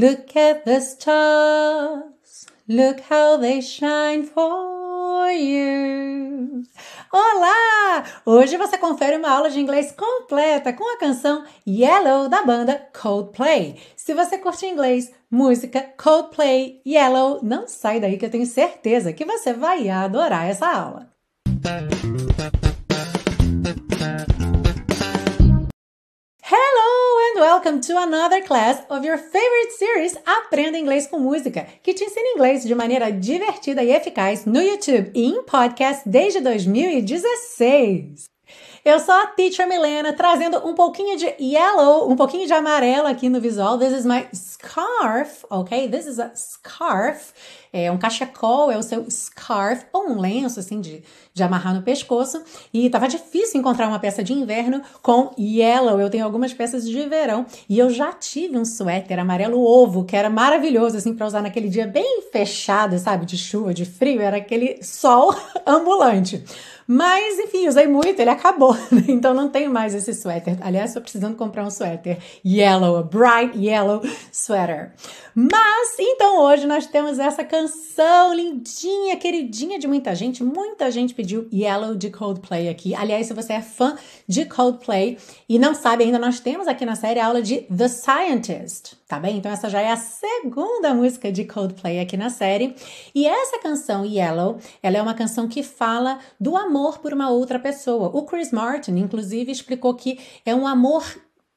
Look at the stars, look how they shine for you. Olá! Hoje você confere uma aula de inglês completa com a canção Yellow da banda Coldplay. Se você curte inglês, música, Coldplay, Yellow, não sai daí que eu tenho certeza que você vai adorar essa aula. Welcome to another class of your favorite series Aprenda Inglês com Música, que te ensina inglês de maneira divertida e eficaz no YouTube e em podcast desde 2016. Eu sou a Teacher Milena, trazendo um pouquinho de yellow, um pouquinho de amarelo aqui no visual. This is my scarf, ok? This is a scarf. É um cachecol, é o seu scarf, ou um lenço, assim, de, de amarrar no pescoço. E tava difícil encontrar uma peça de inverno com yellow. Eu tenho algumas peças de verão. E eu já tive um suéter amarelo ovo, que era maravilhoso, assim, para usar naquele dia bem fechado, sabe? De chuva, de frio. Era aquele sol ambulante. Mas, enfim, usei muito, ele acabou. Então não tenho mais esse suéter. Aliás, estou precisando comprar um suéter yellow, bright yellow sweater. Mas, então hoje nós temos essa canção lindinha, queridinha de muita gente. Muita gente pediu Yellow de Coldplay aqui. Aliás, se você é fã de Coldplay e não sabe ainda, nós temos aqui na série a aula de The Scientist, tá bem? Então essa já é a segunda música de Coldplay aqui na série. E essa canção Yellow, ela é uma canção que fala do amor por uma outra pessoa. O Chris Martin, inclusive, explicou que é um amor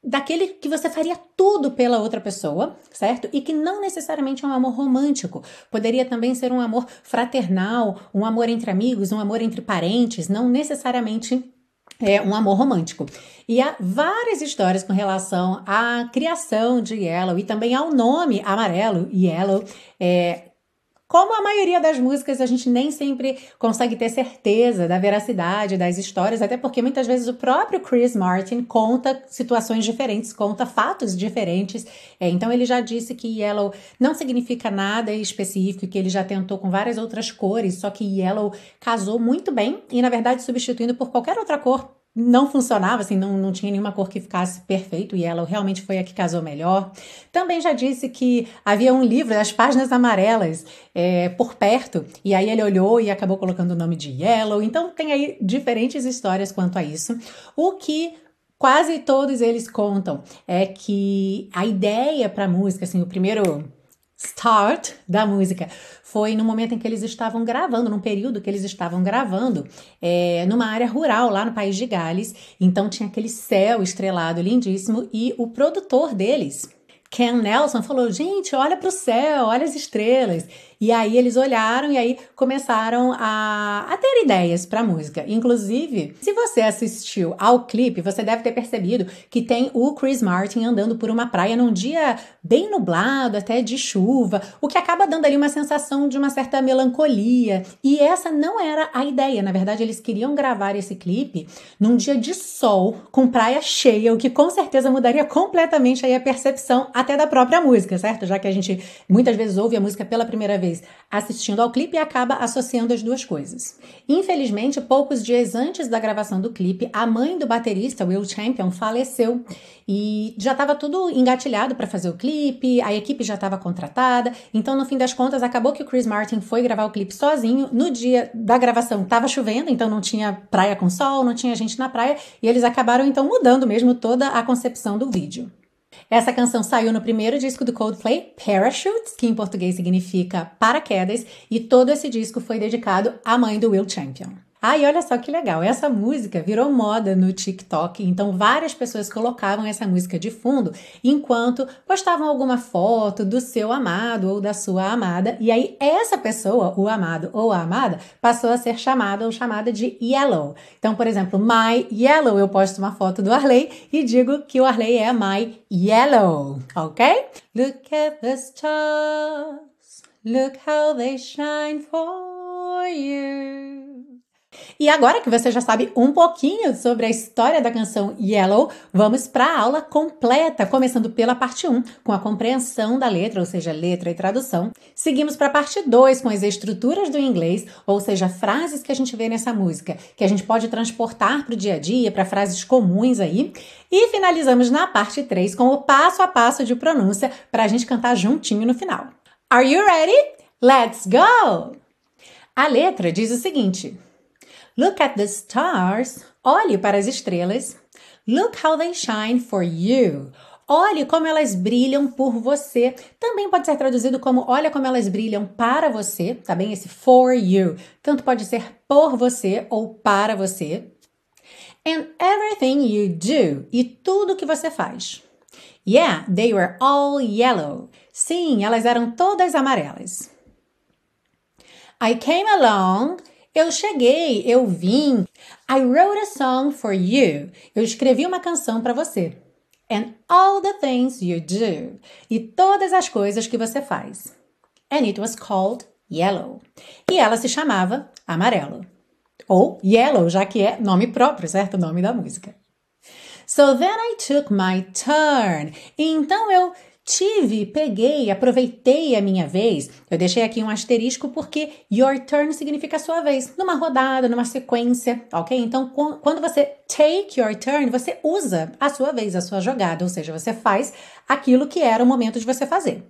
daquele que você faria tudo pela outra pessoa, certo? E que não necessariamente é um amor romântico. Poderia também ser um amor fraternal, um amor entre amigos, um amor entre parentes, não necessariamente é um amor romântico. E há várias histórias com relação à criação de Yellow e também ao nome amarelo, Yellow. É, como a maioria das músicas, a gente nem sempre consegue ter certeza da veracidade das histórias, até porque muitas vezes o próprio Chris Martin conta situações diferentes, conta fatos diferentes. É, então ele já disse que Yellow não significa nada específico, que ele já tentou com várias outras cores, só que Yellow casou muito bem e, na verdade, substituindo por qualquer outra cor não funcionava, assim, não, não tinha nenhuma cor que ficasse perfeito e ela realmente foi a que casou melhor. Também já disse que havia um livro, as páginas amarelas, é, por perto, e aí ele olhou e acabou colocando o nome de Yellow. Então tem aí diferentes histórias quanto a isso. O que quase todos eles contam é que a ideia para a música, assim, o primeiro start da música foi no momento em que eles estavam gravando, num período que eles estavam gravando, é, numa área rural lá no país de Gales. Então tinha aquele céu estrelado lindíssimo e o produtor deles, Ken Nelson, falou: gente, olha para o céu, olha as estrelas. E aí eles olharam e aí começaram a, a ter ideias para música. Inclusive, se você assistiu ao clipe, você deve ter percebido que tem o Chris Martin andando por uma praia num dia bem nublado, até de chuva, o que acaba dando ali uma sensação de uma certa melancolia. E essa não era a ideia. Na verdade, eles queriam gravar esse clipe num dia de sol, com praia cheia, o que com certeza mudaria completamente aí a percepção até da própria música, certo? Já que a gente muitas vezes ouve a música pela primeira vez assistindo ao clipe e acaba associando as duas coisas. Infelizmente, poucos dias antes da gravação do clipe, a mãe do baterista, Will Champion, faleceu e já estava tudo engatilhado para fazer o clipe, a equipe já estava contratada, então no fim das contas acabou que o Chris Martin foi gravar o clipe sozinho. No dia da gravação estava chovendo, então não tinha praia com sol, não tinha gente na praia e eles acabaram então mudando mesmo toda a concepção do vídeo. Essa canção saiu no primeiro disco do Coldplay, Parachutes, que em português significa paraquedas, e todo esse disco foi dedicado à mãe do Will Champion. Ah, e olha só que legal, essa música virou moda no TikTok, então várias pessoas colocavam essa música de fundo enquanto postavam alguma foto do seu amado ou da sua amada, e aí essa pessoa, o amado ou a amada, passou a ser chamada ou chamada de Yellow. Então, por exemplo, My Yellow, eu posto uma foto do Arley e digo que o Arley é My Yellow, ok? Look at the stars, look how they shine for you. E agora que você já sabe um pouquinho sobre a história da canção Yellow, vamos para a aula completa, começando pela parte 1, com a compreensão da letra, ou seja, letra e tradução. Seguimos para a parte 2, com as estruturas do inglês, ou seja, frases que a gente vê nessa música, que a gente pode transportar para o dia a dia, para frases comuns aí. E finalizamos na parte 3 com o passo a passo de pronúncia para a gente cantar juntinho no final. Are you ready? Let's go! A letra diz o seguinte. Look at the stars. Olhe para as estrelas. Look how they shine for you. Olhe como elas brilham por você. Também pode ser traduzido como olha como elas brilham para você, tá bem? Esse for you. Tanto pode ser por você ou para você. And everything you do. E tudo que você faz. Yeah, they were all yellow. Sim, elas eram todas amarelas. I came along eu cheguei, eu vim. I wrote a song for you. Eu escrevi uma canção para você. And all the things you do. E todas as coisas que você faz. And it was called Yellow. E ela se chamava Amarelo. Ou Yellow, já que é nome próprio, certo? O nome da música. So then I took my turn. Então eu Tive, peguei, aproveitei a minha vez. Eu deixei aqui um asterisco porque your turn significa sua vez, numa rodada, numa sequência, ok? Então, quando você take your turn, você usa a sua vez, a sua jogada, ou seja, você faz aquilo que era o momento de você fazer.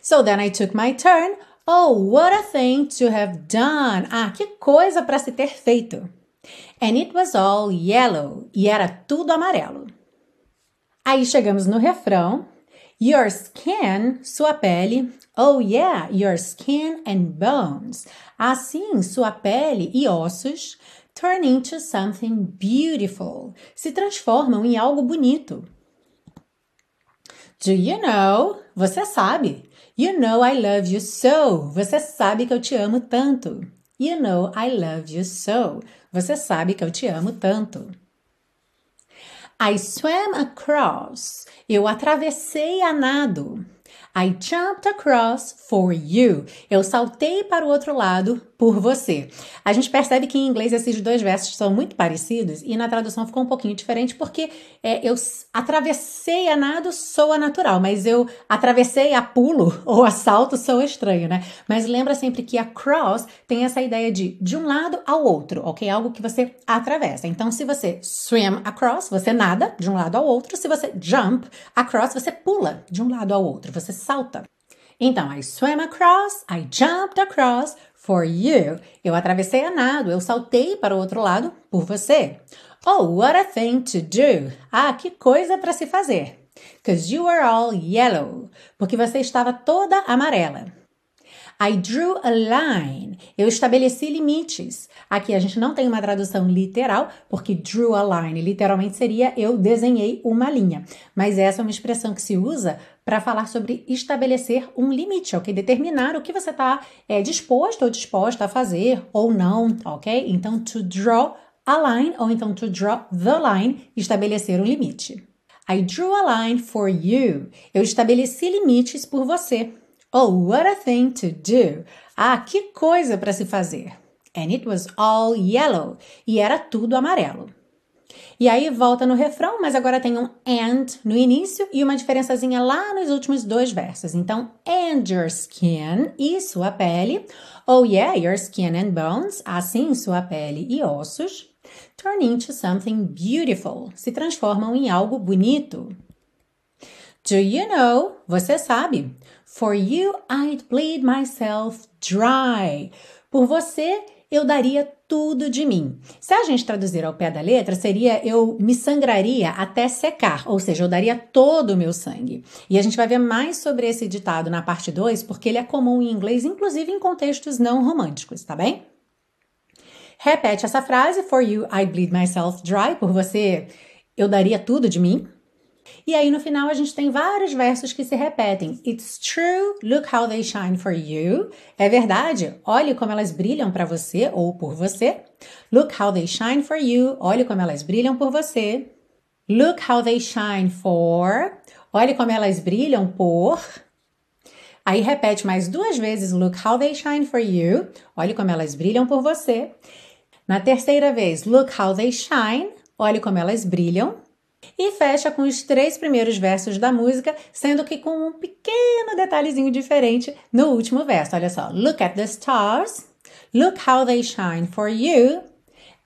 So then I took my turn. Oh, what a thing to have done! Ah, que coisa para se ter feito! And it was all yellow. E era tudo amarelo. Aí chegamos no refrão. Your skin, sua pele. Oh yeah, your skin and bones. Assim, sua pele e ossos turn into something beautiful. Se transformam em algo bonito. Do you know? Você sabe. You know I love you so. Você sabe que eu te amo tanto. You know I love you so. Você sabe que eu te amo tanto. I swam across. Eu atravessei a nado. I jumped across for you. Eu saltei para o outro lado por você. A gente percebe que em inglês esses dois versos são muito parecidos e na tradução ficou um pouquinho diferente porque é, eu atravessei a nado soa natural, mas eu atravessei a pulo ou a salto soa estranho, né? Mas lembra sempre que across tem essa ideia de de um lado ao outro, ok? Algo que você atravessa. Então, se você swim across, você nada de um lado ao outro. Se você jump across, você pula de um lado ao outro, você salta. Então, I swam across, I jumped across for you. Eu atravessei a nado, eu saltei para o outro lado por você. Oh, what a thing to do! Ah, que coisa para se fazer! Because you were all yellow. Porque você estava toda amarela. I drew a line. Eu estabeleci limites. Aqui a gente não tem uma tradução literal, porque drew a line literalmente seria eu desenhei uma linha. Mas essa é uma expressão que se usa para falar sobre estabelecer um limite, ok? Determinar o que você está é, disposto ou disposta a fazer ou não, ok? Então, to draw a line ou então to draw the line, estabelecer um limite. I drew a line for you. Eu estabeleci limites por você. Oh, what a thing to do! Ah, que coisa para se fazer! And it was all yellow. E era tudo amarelo. E aí volta no refrão, mas agora tem um and no início e uma diferençazinha lá nos últimos dois versos. Então, and your skin e sua pele. Oh yeah, your skin and bones. Assim, sua pele e ossos. Turn into something beautiful. Se transformam em algo bonito. Do you know? Você sabe. For you I'd bleed myself dry. Por você eu daria tudo de mim. Se a gente traduzir ao pé da letra, seria eu me sangraria até secar, ou seja, eu daria todo o meu sangue. E a gente vai ver mais sobre esse ditado na parte 2, porque ele é comum em inglês, inclusive em contextos não românticos, tá bem? Repete essa frase: For you I'd bleed myself dry. Por você eu daria tudo de mim. E aí no final a gente tem vários versos que se repetem. It's true, look how they shine for you. É verdade, olhe como elas brilham para você ou por você. Look how they shine for you. Olhe como elas brilham por você. Look how they shine for. Olhe como elas brilham por. Aí repete mais duas vezes: Look how they shine for you. Olhe como elas brilham por você. Na terceira vez, look how they shine. Olhe como elas brilham. E fecha com os três primeiros versos da música, sendo que com um pequeno detalhezinho diferente no último verso. Olha só. Look at the stars. Look how they shine for you.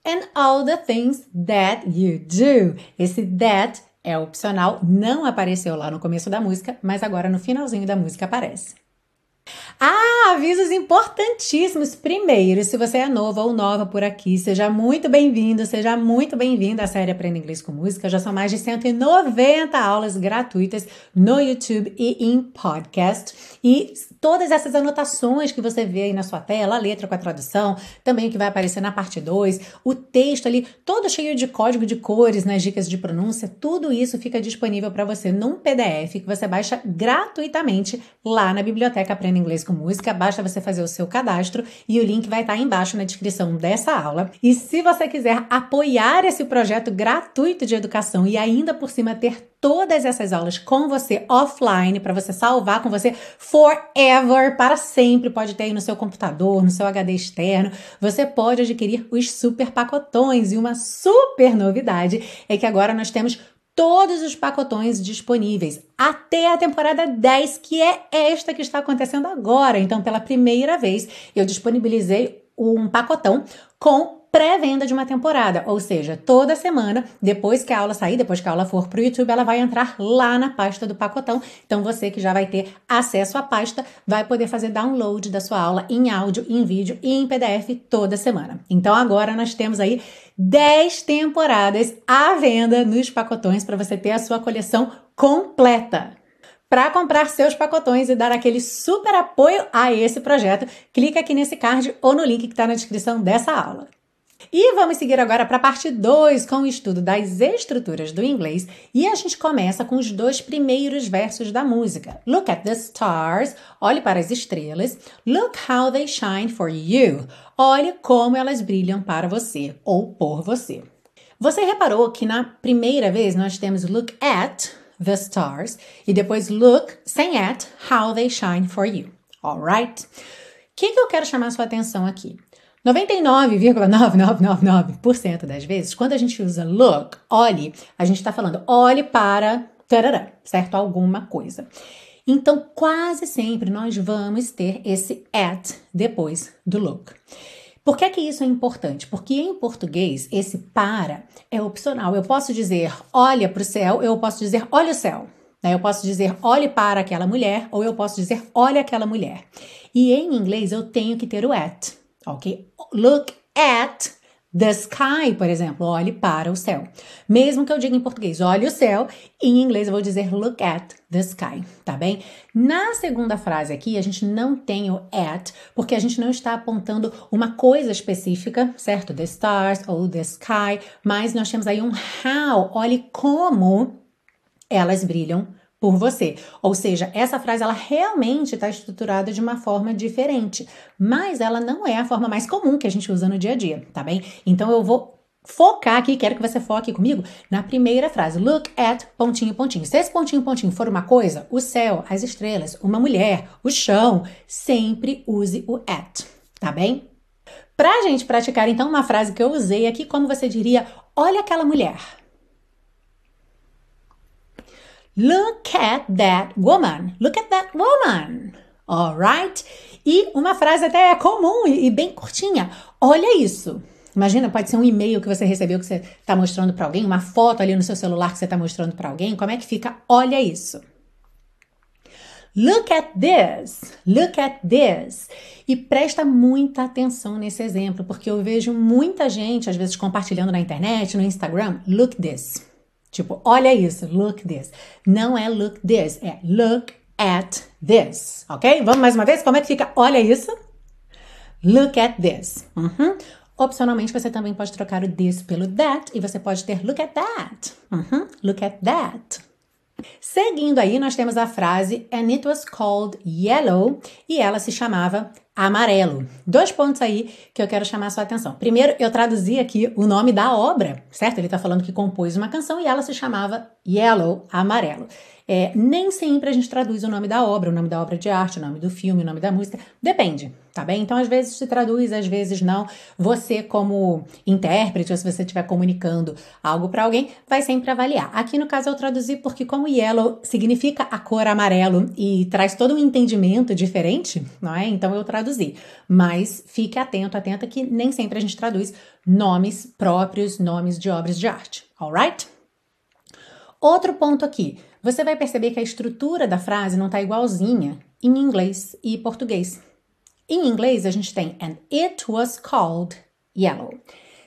And all the things that you do. Esse that é opcional, não apareceu lá no começo da música, mas agora no finalzinho da música aparece. Ah, avisos importantíssimos. Primeiro, se você é novo ou nova por aqui, seja muito bem-vindo, seja muito bem-vinda à série Aprenda Inglês com Música. Já são mais de 190 aulas gratuitas no YouTube e em podcast. E todas essas anotações que você vê aí na sua tela, a letra com a tradução, também que vai aparecer na parte 2, o texto ali todo cheio de código de cores, nas dicas de pronúncia, tudo isso fica disponível para você num PDF que você baixa gratuitamente lá na biblioteca Aprenda inglês com música, basta você fazer o seu cadastro e o link vai estar embaixo na descrição dessa aula. E se você quiser apoiar esse projeto gratuito de educação e ainda por cima ter todas essas aulas com você offline para você salvar com você forever, para sempre, pode ter aí no seu computador, no seu HD externo. Você pode adquirir os super pacotões e uma super novidade é que agora nós temos todos os pacotões disponíveis até a temporada 10, que é esta que está acontecendo agora. Então, pela primeira vez, eu disponibilizei um pacotão com pré-venda de uma temporada, ou seja, toda semana, depois que a aula sair, depois que a aula for para o YouTube, ela vai entrar lá na pasta do pacotão. Então você que já vai ter acesso à pasta vai poder fazer download da sua aula em áudio, em vídeo e em PDF toda semana. Então agora nós temos aí 10 temporadas à venda nos pacotões para você ter a sua coleção completa. Para comprar seus pacotões e dar aquele super apoio a esse projeto, clica aqui nesse card ou no link que está na descrição dessa aula. E vamos seguir agora para a parte 2 com o estudo das estruturas do inglês e a gente começa com os dois primeiros versos da música. Look at the stars, olhe para as estrelas. Look how they shine for you. Olhe como elas brilham para você ou por você. Você reparou que na primeira vez nós temos look at the stars e depois look sem at how they shine for you. Alright? O que, que eu quero chamar sua atenção aqui? 99,9999% das vezes, quando a gente usa look, olhe, a gente está falando olhe para tarará, certo? Alguma coisa. Então, quase sempre nós vamos ter esse at depois do look. Por que, que isso é importante? Porque em português, esse para é opcional. Eu posso dizer olha para o céu, eu posso dizer olha o céu. Né? Eu posso dizer olhe para aquela mulher, ou eu posso dizer olha aquela mulher. E em inglês eu tenho que ter o at ok? Look at the sky, por exemplo, olhe para o céu. Mesmo que eu diga em português, olhe o céu, em inglês eu vou dizer look at the sky, tá bem? Na segunda frase aqui, a gente não tem o at, porque a gente não está apontando uma coisa específica, certo? The stars ou the sky, mas nós temos aí um how, olhe como elas brilham por você. Ou seja, essa frase ela realmente está estruturada de uma forma diferente, mas ela não é a forma mais comum que a gente usa no dia a dia, tá bem? Então eu vou focar aqui, quero que você foque comigo na primeira frase. Look at pontinho, pontinho. Se esse pontinho, pontinho for uma coisa, o céu, as estrelas, uma mulher, o chão, sempre use o at, tá bem? Pra gente praticar então uma frase que eu usei aqui, como você diria, olha aquela mulher. Look at that woman. Look at that woman. Alright? E uma frase até comum e bem curtinha. Olha isso. Imagina, pode ser um e-mail que você recebeu que você está mostrando para alguém, uma foto ali no seu celular que você está mostrando para alguém. Como é que fica? Olha isso. Look at this. Look at this. E presta muita atenção nesse exemplo, porque eu vejo muita gente, às vezes, compartilhando na internet, no Instagram. Look this. Tipo, olha isso, look this. Não é look this, é look at this, ok? Vamos mais uma vez? Como é que fica? Olha isso. Look at this. Uhum. Opcionalmente, você também pode trocar o this pelo that e você pode ter look at that. Uhum. Look at that. Seguindo aí, nós temos a frase And it was called yellow e ela se chamava amarelo. Dois pontos aí que eu quero chamar a sua atenção. Primeiro, eu traduzi aqui o nome da obra, certo? Ele está falando que compôs uma canção e ela se chamava Yellow, amarelo. É, nem sempre a gente traduz o nome da obra, o nome da obra de arte, o nome do filme, o nome da música. Depende, tá bem? Então, às vezes se traduz, às vezes não. Você, como intérprete, ou se você estiver comunicando algo para alguém, vai sempre avaliar. Aqui no caso eu traduzi porque, como yellow significa a cor amarelo e traz todo um entendimento diferente, não é? Então eu traduzi. Mas fique atento, atenta que nem sempre a gente traduz nomes próprios, nomes de obras de arte, alright? Outro ponto aqui, você vai perceber que a estrutura da frase não está igualzinha em inglês e português. Em inglês, a gente tem and it was called yellow.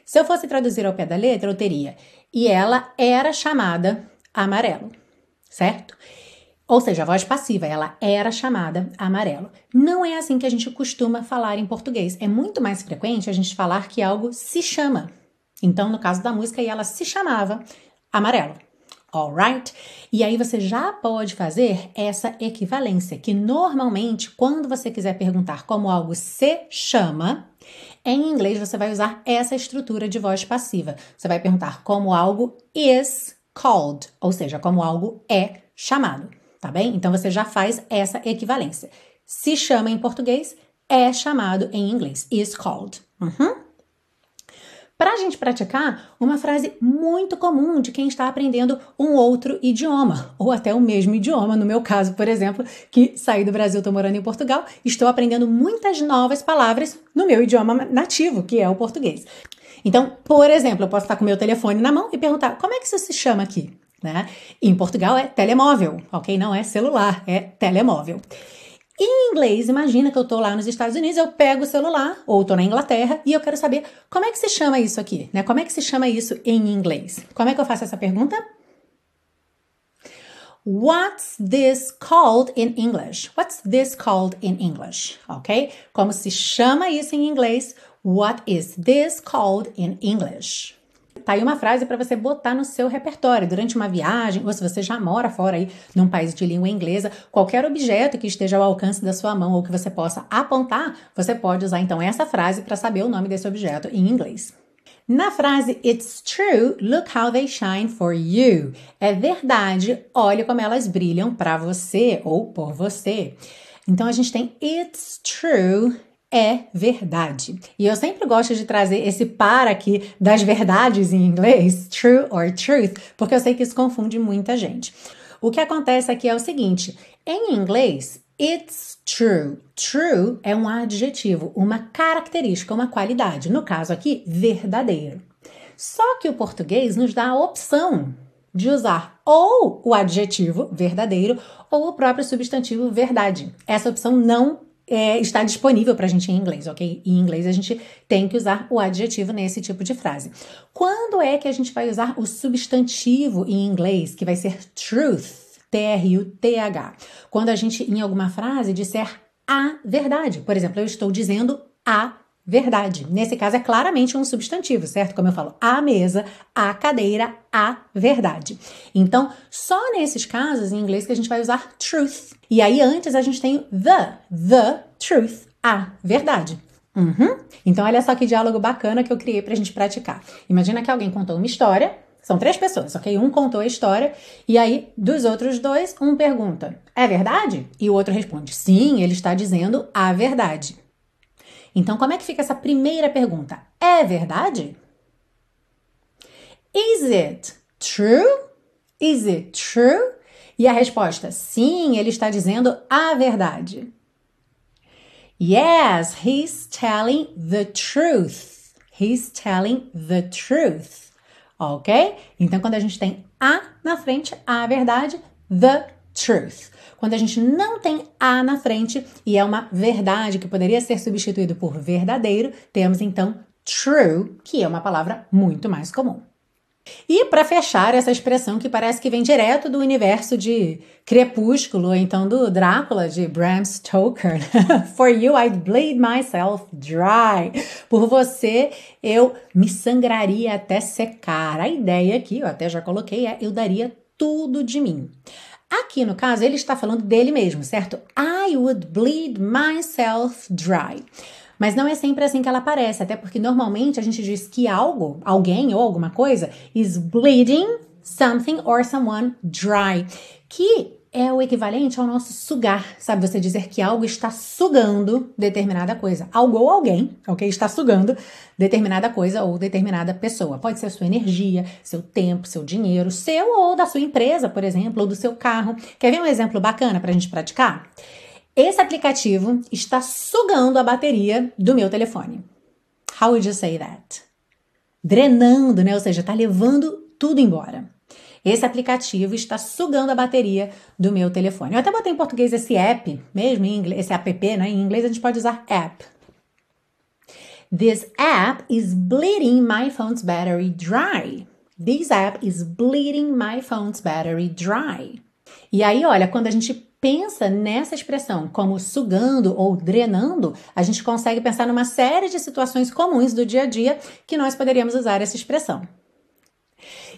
Se eu fosse traduzir ao pé da letra, eu teria e ela era chamada amarelo, certo? Ou seja, a voz passiva, ela era chamada amarelo. Não é assim que a gente costuma falar em português. É muito mais frequente a gente falar que algo se chama. Então, no caso da música, ela se chamava amarelo alright? E aí você já pode fazer essa equivalência, que normalmente, quando você quiser perguntar como algo se chama, em inglês você vai usar essa estrutura de voz passiva. Você vai perguntar como algo is called, ou seja, como algo é chamado, tá bem? Então você já faz essa equivalência. Se chama em português, é chamado em inglês, is called. Uhum. Para a gente praticar, uma frase muito comum de quem está aprendendo um outro idioma, ou até o mesmo idioma, no meu caso, por exemplo, que saí do Brasil, estou morando em Portugal, estou aprendendo muitas novas palavras no meu idioma nativo, que é o português. Então, por exemplo, eu posso estar com meu telefone na mão e perguntar como é que isso se chama aqui? Né? Em Portugal é telemóvel, ok? Não é celular, é telemóvel. Em inglês, imagina que eu estou lá nos Estados Unidos, eu pego o celular, ou estou na Inglaterra, e eu quero saber como é que se chama isso aqui, né? Como é que se chama isso em inglês? Como é que eu faço essa pergunta? What's this called in English? What's this called in English? Ok? Como se chama isso em inglês? What is this called in English? Tá aí uma frase para você botar no seu repertório durante uma viagem, ou se você já mora fora aí num país de língua inglesa, qualquer objeto que esteja ao alcance da sua mão ou que você possa apontar, você pode usar então essa frase para saber o nome desse objeto em inglês. Na frase It's true, look how they shine for you. É verdade, olhe como elas brilham para você ou por você. Então a gente tem It's true, é verdade. E eu sempre gosto de trazer esse par aqui das verdades em inglês, true or truth, porque eu sei que isso confunde muita gente. O que acontece aqui é o seguinte: em inglês, it's true. True é um adjetivo, uma característica, uma qualidade. No caso aqui, verdadeiro. Só que o português nos dá a opção de usar ou o adjetivo verdadeiro ou o próprio substantivo verdade. Essa opção não é, está disponível para a gente em inglês, ok? Em inglês a gente tem que usar o adjetivo nesse tipo de frase. Quando é que a gente vai usar o substantivo em inglês, que vai ser truth? T-R-U-T-H. Quando a gente, em alguma frase, disser a verdade. Por exemplo, eu estou dizendo a verdade. Nesse caso é claramente um substantivo, certo? Como eu falo, a mesa, a cadeira, a verdade. Então, só nesses casos em inglês que a gente vai usar truth. E aí antes a gente tem the, the truth, a verdade. Uhum. Então, olha só que diálogo bacana que eu criei pra gente praticar. Imagina que alguém contou uma história, são três pessoas, ok? Um contou a história, e aí, dos outros dois, um pergunta: É verdade? E o outro responde: Sim, ele está dizendo a verdade. Então, como é que fica essa primeira pergunta? É verdade? Is it true? Is it true? E a resposta: sim, ele está dizendo a verdade. Yes, he's telling the truth. He's telling the truth. Ok? Então, quando a gente tem a na frente, a verdade, the truth. Quando a gente não tem a na frente e é uma verdade que poderia ser substituído por verdadeiro, temos então true, que é uma palavra muito mais comum. E para fechar essa expressão que parece que vem direto do universo de Crepúsculo, ou então do Drácula de Bram Stoker. For you I'd bleed myself dry. Por você eu me sangraria até secar. A ideia aqui, eu até já coloquei, é eu daria tudo de mim. Aqui no caso, ele está falando dele mesmo, certo? I would bleed myself dry. Mas não é sempre assim que ela aparece, até porque normalmente a gente diz que algo, alguém ou alguma coisa, is bleeding something or someone dry, que é o equivalente ao nosso sugar, sabe? Você dizer que algo está sugando determinada coisa. Algo ou alguém, ok? Está sugando determinada coisa ou determinada pessoa. Pode ser a sua energia, seu tempo, seu dinheiro, seu ou da sua empresa, por exemplo, ou do seu carro. Quer ver um exemplo bacana para a gente praticar? Esse aplicativo está sugando a bateria do meu telefone. How would you say that? Drenando, né? Ou seja, está levando tudo embora. Esse aplicativo está sugando a bateria do meu telefone. Eu até botei em português esse app, mesmo em inglês, esse app, né? Em inglês a gente pode usar app. This app is bleeding my phone's battery dry. This app is bleeding my phone's battery dry. E aí, olha, quando a gente pensa nessa expressão como sugando ou drenando, a gente consegue pensar numa série de situações comuns do dia a dia que nós poderíamos usar essa expressão.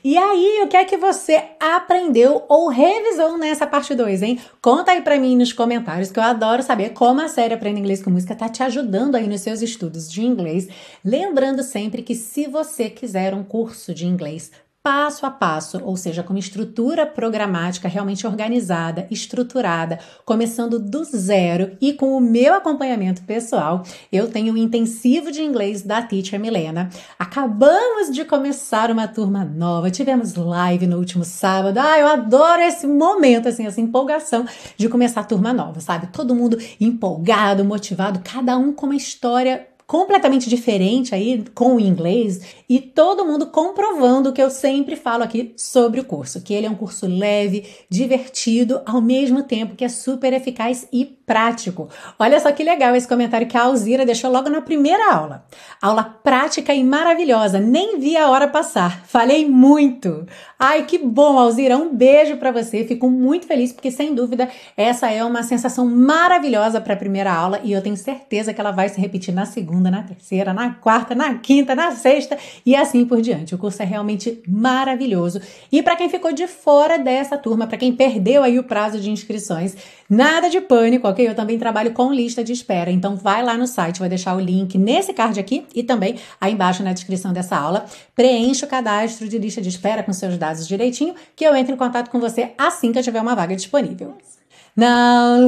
E aí, o que é que você aprendeu ou revisou nessa parte 2, hein? Conta aí pra mim nos comentários, que eu adoro saber como a série Aprenda Inglês com Música tá te ajudando aí nos seus estudos de inglês. Lembrando sempre que se você quiser um curso de inglês passo a passo, ou seja, com uma estrutura programática realmente organizada, estruturada, começando do zero e com o meu acompanhamento pessoal, eu tenho o intensivo de inglês da Teacher Milena. Acabamos de começar uma turma nova, tivemos live no último sábado. Ah, eu adoro esse momento, assim, essa empolgação de começar a turma nova, sabe? Todo mundo empolgado, motivado, cada um com uma história completamente diferente aí com o inglês e todo mundo comprovando o que eu sempre falo aqui sobre o curso, que ele é um curso leve, divertido, ao mesmo tempo que é super eficaz e prático. Olha só que legal esse comentário que a Alzira deixou logo na primeira aula. Aula prática e maravilhosa, nem vi a hora passar. Falei muito. Ai, que bom, Alzira. Um beijo para você. Fico muito feliz porque sem dúvida essa é uma sensação maravilhosa para a primeira aula e eu tenho certeza que ela vai se repetir na segunda, na terceira, na quarta, na quinta, na sexta e assim por diante. O curso é realmente maravilhoso. E para quem ficou de fora dessa turma, para quem perdeu aí o prazo de inscrições, nada de pânico, ok? Eu também trabalho com lista de espera. Então vai lá no site, vou deixar o link nesse card aqui e também aí embaixo na descrição dessa aula. Preencha o cadastro de lista de espera com seus dados direitinho, que eu entro em contato com você assim que eu tiver uma vaga disponível. Now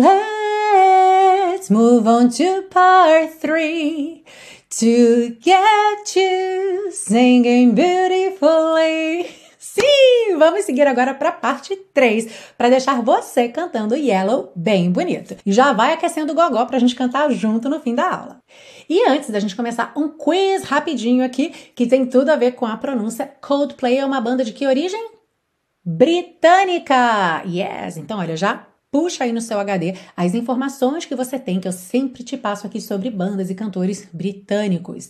let's move on to part three to get you singing beautifully. Sim, vamos seguir agora para a parte 3, para deixar você cantando Yellow bem bonito. E já vai aquecendo o gogó para a gente cantar junto no fim da aula. E antes da gente começar, um quiz rapidinho aqui, que tem tudo a ver com a pronúncia. Coldplay é uma banda de que origem? Britânica! Yes! Então, olha, já puxa aí no seu HD as informações que você tem, que eu sempre te passo aqui sobre bandas e cantores britânicos.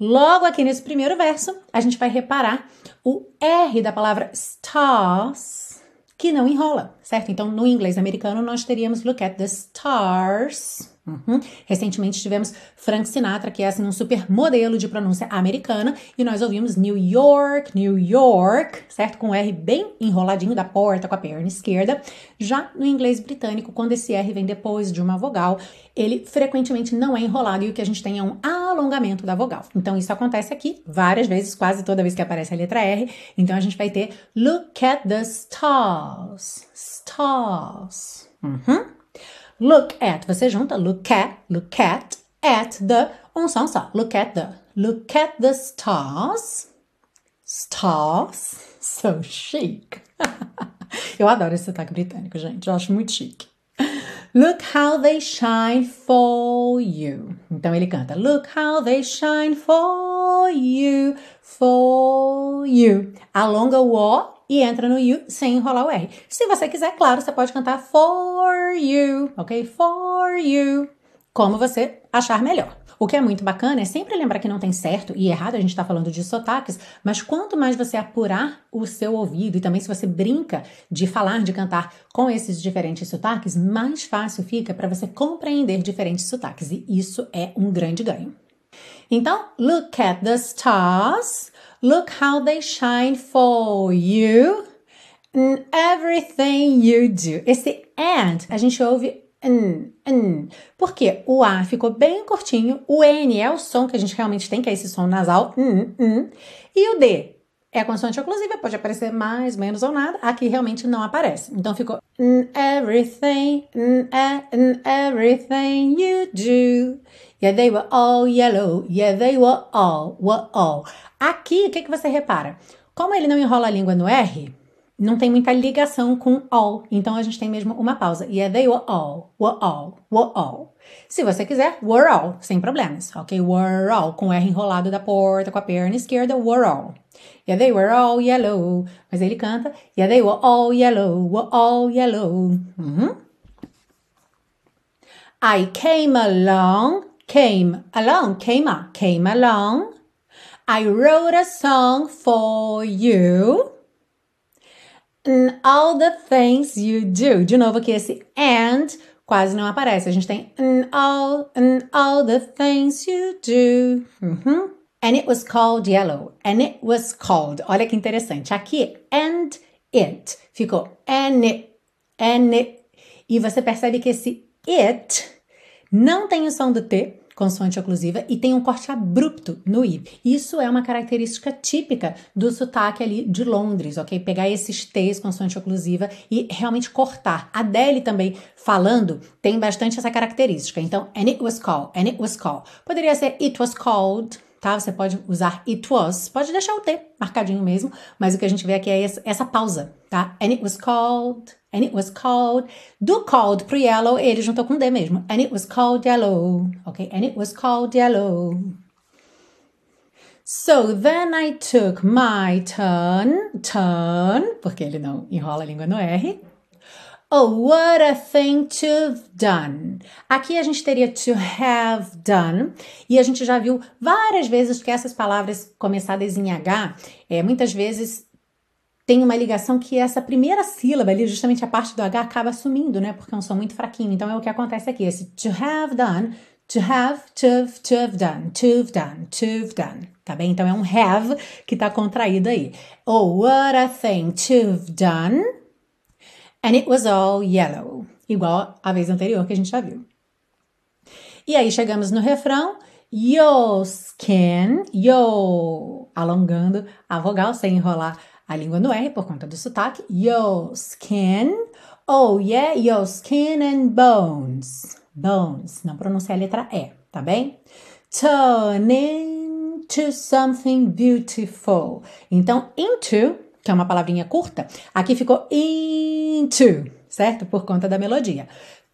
Logo aqui nesse primeiro verso, a gente vai reparar o R da palavra stars, que não enrola, certo? Então, no inglês americano, nós teríamos look at the stars. Uhum. Recentemente tivemos Frank Sinatra, que é assim um super modelo de pronúncia americana, e nós ouvimos New York, New York, certo? Com o R bem enroladinho da porta com a perna esquerda. Já no inglês britânico, quando esse R vem depois de uma vogal, ele frequentemente não é enrolado e o que a gente tem é um alongamento da vogal. Então isso acontece aqui várias vezes, quase toda vez que aparece a letra R. Então a gente vai ter Look at the stars, stars. Uhum. Look at, você junta look at, look at, at the, um som só. Look at the, look at the stars. Stars. So chic. Eu adoro esse sotaque britânico, gente. Eu acho muito chique. Look how they shine for you. Então ele canta Look how they shine for you, for you. Alonga o O e entra no you sem enrolar o R. Se você quiser, claro, você pode cantar for you, ok? For you. Como você achar melhor. O que é muito bacana é sempre lembrar que não tem certo e errado, a gente está falando de sotaques, mas quanto mais você apurar o seu ouvido e também se você brinca de falar, de cantar com esses diferentes sotaques, mais fácil fica para você compreender diferentes sotaques e isso é um grande ganho. Então, look at the stars. Look how they shine for you. in everything you do. Esse and a gente ouve n, n. Porque o A ficou bem curtinho, o N é o som que a gente realmente tem, que é esse som nasal, n, n, e o D é consoante oclusiva, pode aparecer mais, menos ou nada, aqui realmente não aparece. Então ficou everything, everything you do. Yeah, they were all yellow. Yeah, they were all, were all. Aqui, o que, que você repara? Como ele não enrola a língua no R, não tem muita ligação com all. Então a gente tem mesmo uma pausa. Yeah, they were all, were all, were all. Se você quiser, were all, sem problemas, ok? Were all, com R enrolado da porta, com a perna esquerda, were all. Yeah, they were all yellow. Mas ele canta, yeah, they were all yellow, were all yellow. Uhum. I came along, came along, came up, came along. I wrote a song for you. And all the things you do. De novo aqui esse and quase não aparece. A gente tem and all, and all the things you do. Uhum. And it was called yellow. And it was called. Olha que interessante. Aqui, and it. Ficou and it, and it. E você percebe que esse it não tem o som do T, consoante oclusiva, e tem um corte abrupto no I. Isso é uma característica típica do sotaque ali de Londres, ok? Pegar esses T's consoante oclusiva e realmente cortar. A Adele também falando tem bastante essa característica. Então, and it was called, and it was called. Poderia ser it was called, tá? Você pode usar it was, pode deixar o T marcadinho mesmo, mas o que a gente vê aqui é essa, pausa, tá? And it was called, and it was called. Do called pro yellow, ele juntou com D mesmo. And it was called yellow, ok? And it was called yellow. So then I took my turn, turn, porque ele não enrola a língua no R. Oh, what a thing to done. Aqui a gente teria to have done, e a gente já viu várias vezes que essas palavras começadas em H, é, muitas vezes tem uma ligação que essa primeira sílaba ali, justamente a parte do H, acaba sumindo, né? Porque é um som muito fraquinho. Então é o que acontece aqui: esse to have done, to have, to have, to have done, to have done, to have done. Tá bem? Então é um have que tá contraído aí. Oh, what a thing to have done. And it was all yellow, igual a vez anterior que a gente já viu. E aí chegamos no refrão, your skin, yo, alongando a vogal sem enrolar a língua no R por conta do sotaque, your skin, oh yeah, your skin and bones, bones, não pronunciar a letra E, tá bem? Turn into something beautiful. Então, into que é uma palavrinha curta, aqui ficou into, certo? Por conta da melodia.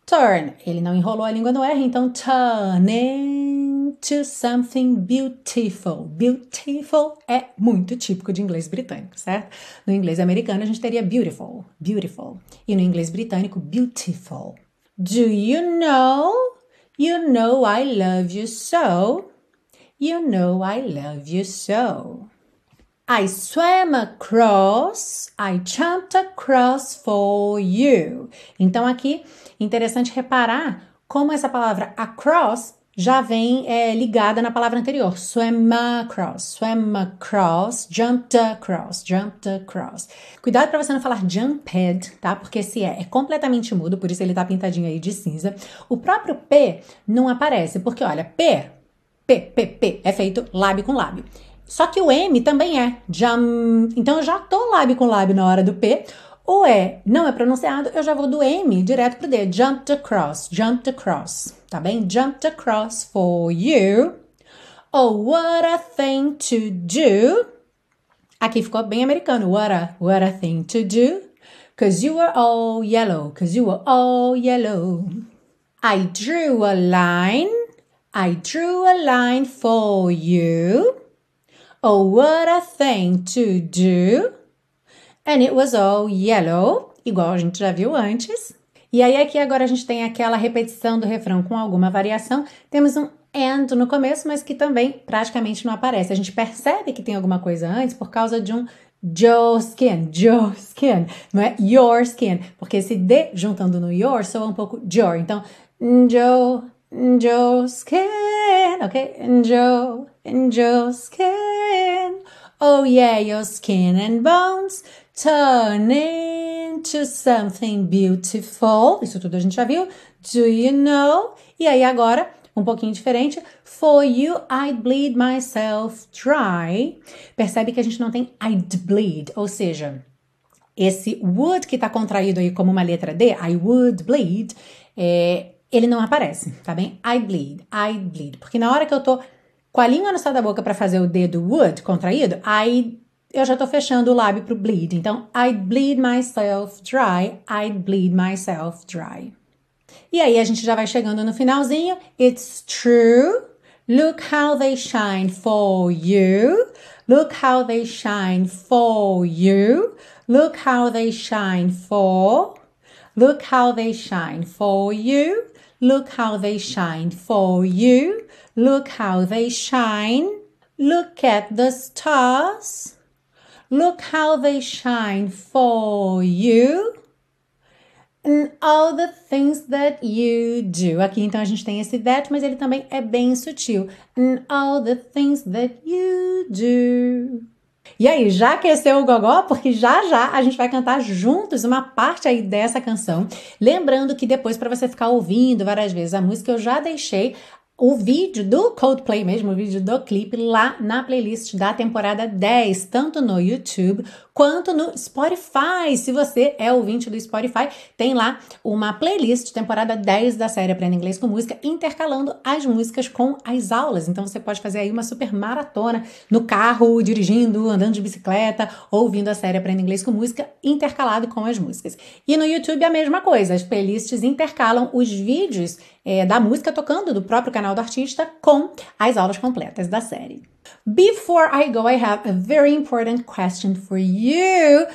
Turn, ele não enrolou a língua no R, então turn into something beautiful. Beautiful é muito típico de inglês britânico, certo? No inglês americano a gente teria beautiful, beautiful. E no inglês britânico, beautiful. Do you know? You know I love you so. You know I love you so. I swam across, I jumped across for you. Então aqui, interessante reparar como essa palavra across já vem é, ligada na palavra anterior. Swam across, swam across, jumped across, jumped across. Cuidado para você não falar jumped, tá? Porque esse é, é completamente mudo, por isso ele tá pintadinho aí de cinza. O próprio P não aparece, porque olha, P, P, P, P é feito lábio com lábio. Só que o M também é jam. Então eu já tô lábio com lábio na hora do P. O E não é pronunciado, eu já vou do M direto pro D. Jumped across, jumped across. Tá bem? Jumped across for you. Oh, what a thing to do. Aqui ficou bem americano. What a, what a thing to do. Cause you were all yellow. Cause you were all yellow. I drew a line. I drew a line for you. Oh, what a thing to do! And it was all yellow, igual a gente já viu antes. E aí aqui agora a gente tem aquela repetição do refrão com alguma variação. Temos um and no começo, mas que também praticamente não aparece. A gente percebe que tem alguma coisa antes por causa de um Joe skin, Joe skin, não é your skin, porque esse D juntando no your soa um pouco your. Então, Joe, Joe skin, ok? Joe, Joe skin. Oh yeah, your skin and bones turn into something beautiful. Isso tudo a gente já viu. Do you know? E aí agora, um pouquinho diferente. For you, I'd bleed myself dry. Percebe que a gente não tem I'd bleed, ou seja, esse would que está contraído aí como uma letra D, I would bleed, é, ele não aparece, tá bem? I bleed, I bleed. Porque na hora que eu tô com a língua no céu da boca para fazer o D do would contraído, I, eu já tô fechando o lábio pro bleed. Então, I bleed myself dry, I bleed myself dry. E aí a gente já vai chegando no finalzinho. It's true. Look how they shine for you. Look how they shine for you. Look how they shine for. Look how they shine for you. Look how they shine for you. Look how they shine. Look at the stars. Look how they shine for you. And all the things that you do. Aqui então a gente tem esse that, mas ele também é bem sutil. And all the things that you do. E aí, já aqueceu o gogó? Porque já já a gente vai cantar juntos uma parte aí dessa canção. Lembrando que depois, para você ficar ouvindo várias vezes a música, eu já deixei o vídeo do Coldplay mesmo, o vídeo do clipe, lá na playlist da temporada 10, tanto no YouTube quanto no Spotify. Se você é ouvinte do Spotify, tem lá uma playlist, temporada 10 da série Aprenda Inglês com Música, intercalando as músicas com as aulas. Então você pode fazer aí uma super maratona no carro, dirigindo, andando de bicicleta, ouvindo a série Aprenda Inglês com Música, intercalado com as músicas. E no YouTube a mesma coisa, as playlists intercalam os vídeos é, da música tocando do próprio canal do artista com as aulas completas da série. Before I go, I have a very important question for you.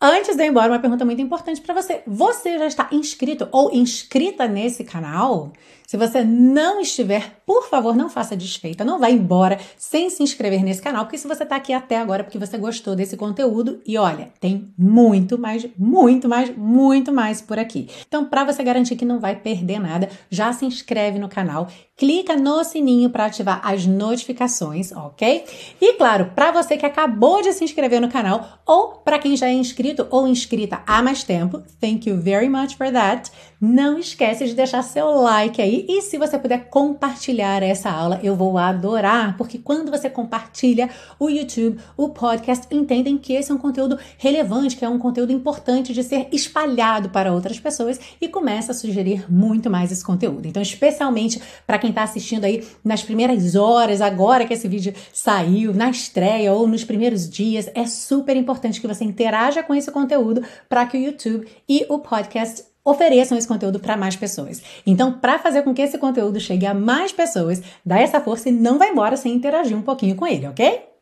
Antes de eu ir embora, uma pergunta muito importante para você. Você já está inscrito ou inscrita nesse canal? Se você não estiver, por favor, não faça desfeita, não vá embora sem se inscrever nesse canal, porque se você está aqui até agora é porque você gostou desse conteúdo e olha, tem muito mais, muito mais, muito mais por aqui. Então, para você garantir que não vai perder nada, já se inscreve no canal, clica no sininho para ativar as notificações, ok? E claro, para você que acabou de se inscrever no canal ou para quem já é inscrito ou inscrita há mais tempo, thank you very much for that. Não esquece de deixar seu like aí e se você puder compartilhar essa aula, eu vou adorar, porque quando você compartilha, o YouTube, o podcast entendem que esse é um conteúdo relevante, que é um conteúdo importante de ser espalhado para outras pessoas e começa a sugerir muito mais esse conteúdo. Então, especialmente para quem está assistindo aí nas primeiras horas, agora que esse vídeo saiu, na estreia ou nos primeiros dias, é super importante que você interaja com esse conteúdo para que o YouTube e o podcast ofereçam esse conteúdo para mais pessoas. Então, para fazer com que esse conteúdo chegue a mais pessoas, dá essa força e não vai embora sem interagir um pouquinho com ele, ok?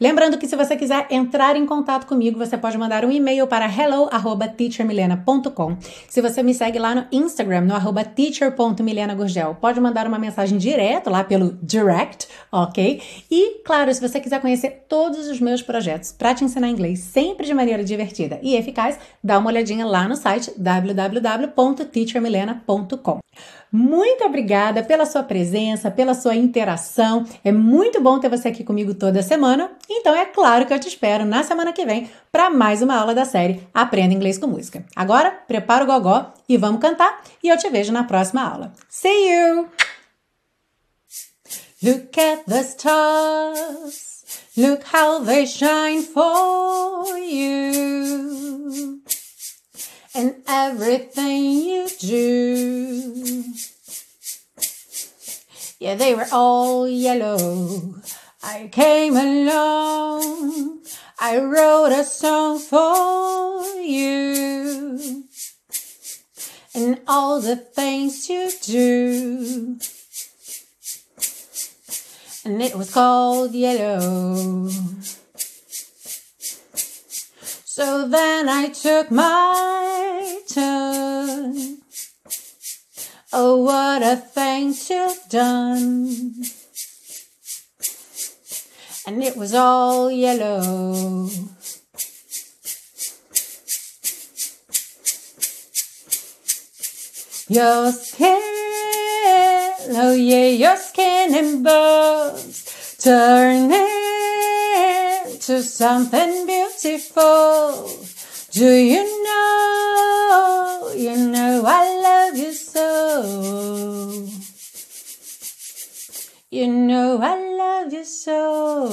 Lembrando que se você quiser entrar em contato comigo, você pode mandar um e-mail para hello@teachermilena.com. Se você me segue lá no Instagram, no arroba teacher.milenagurgel, pode mandar uma mensagem direto lá pelo direct, ok? E, claro, se você quiser conhecer todos os meus projetos para te ensinar inglês sempre de maneira divertida e eficaz, dá uma olhadinha lá no site www.teachermilena.com. Muito obrigada pela sua presença, pela sua interação. É muito bom ter você aqui comigo toda semana. Então é claro que eu te espero na semana que vem para mais uma aula da série Aprenda Inglês com Música. Agora, prepara o gogó e vamos cantar e eu te vejo na próxima aula. See you! Look at the stars. Look how they shine for you. and everything you do. Yeah, they were all yellow. I came along. I wrote a song for you. And all the things you do. And it was called yellow. So then I took my turn. Oh, what a thing to have done. And it was all yellow. Your skin, oh yeah, your skin and bones turn into something beautiful beautiful. Do you know? You know I love you so. You know I love you so.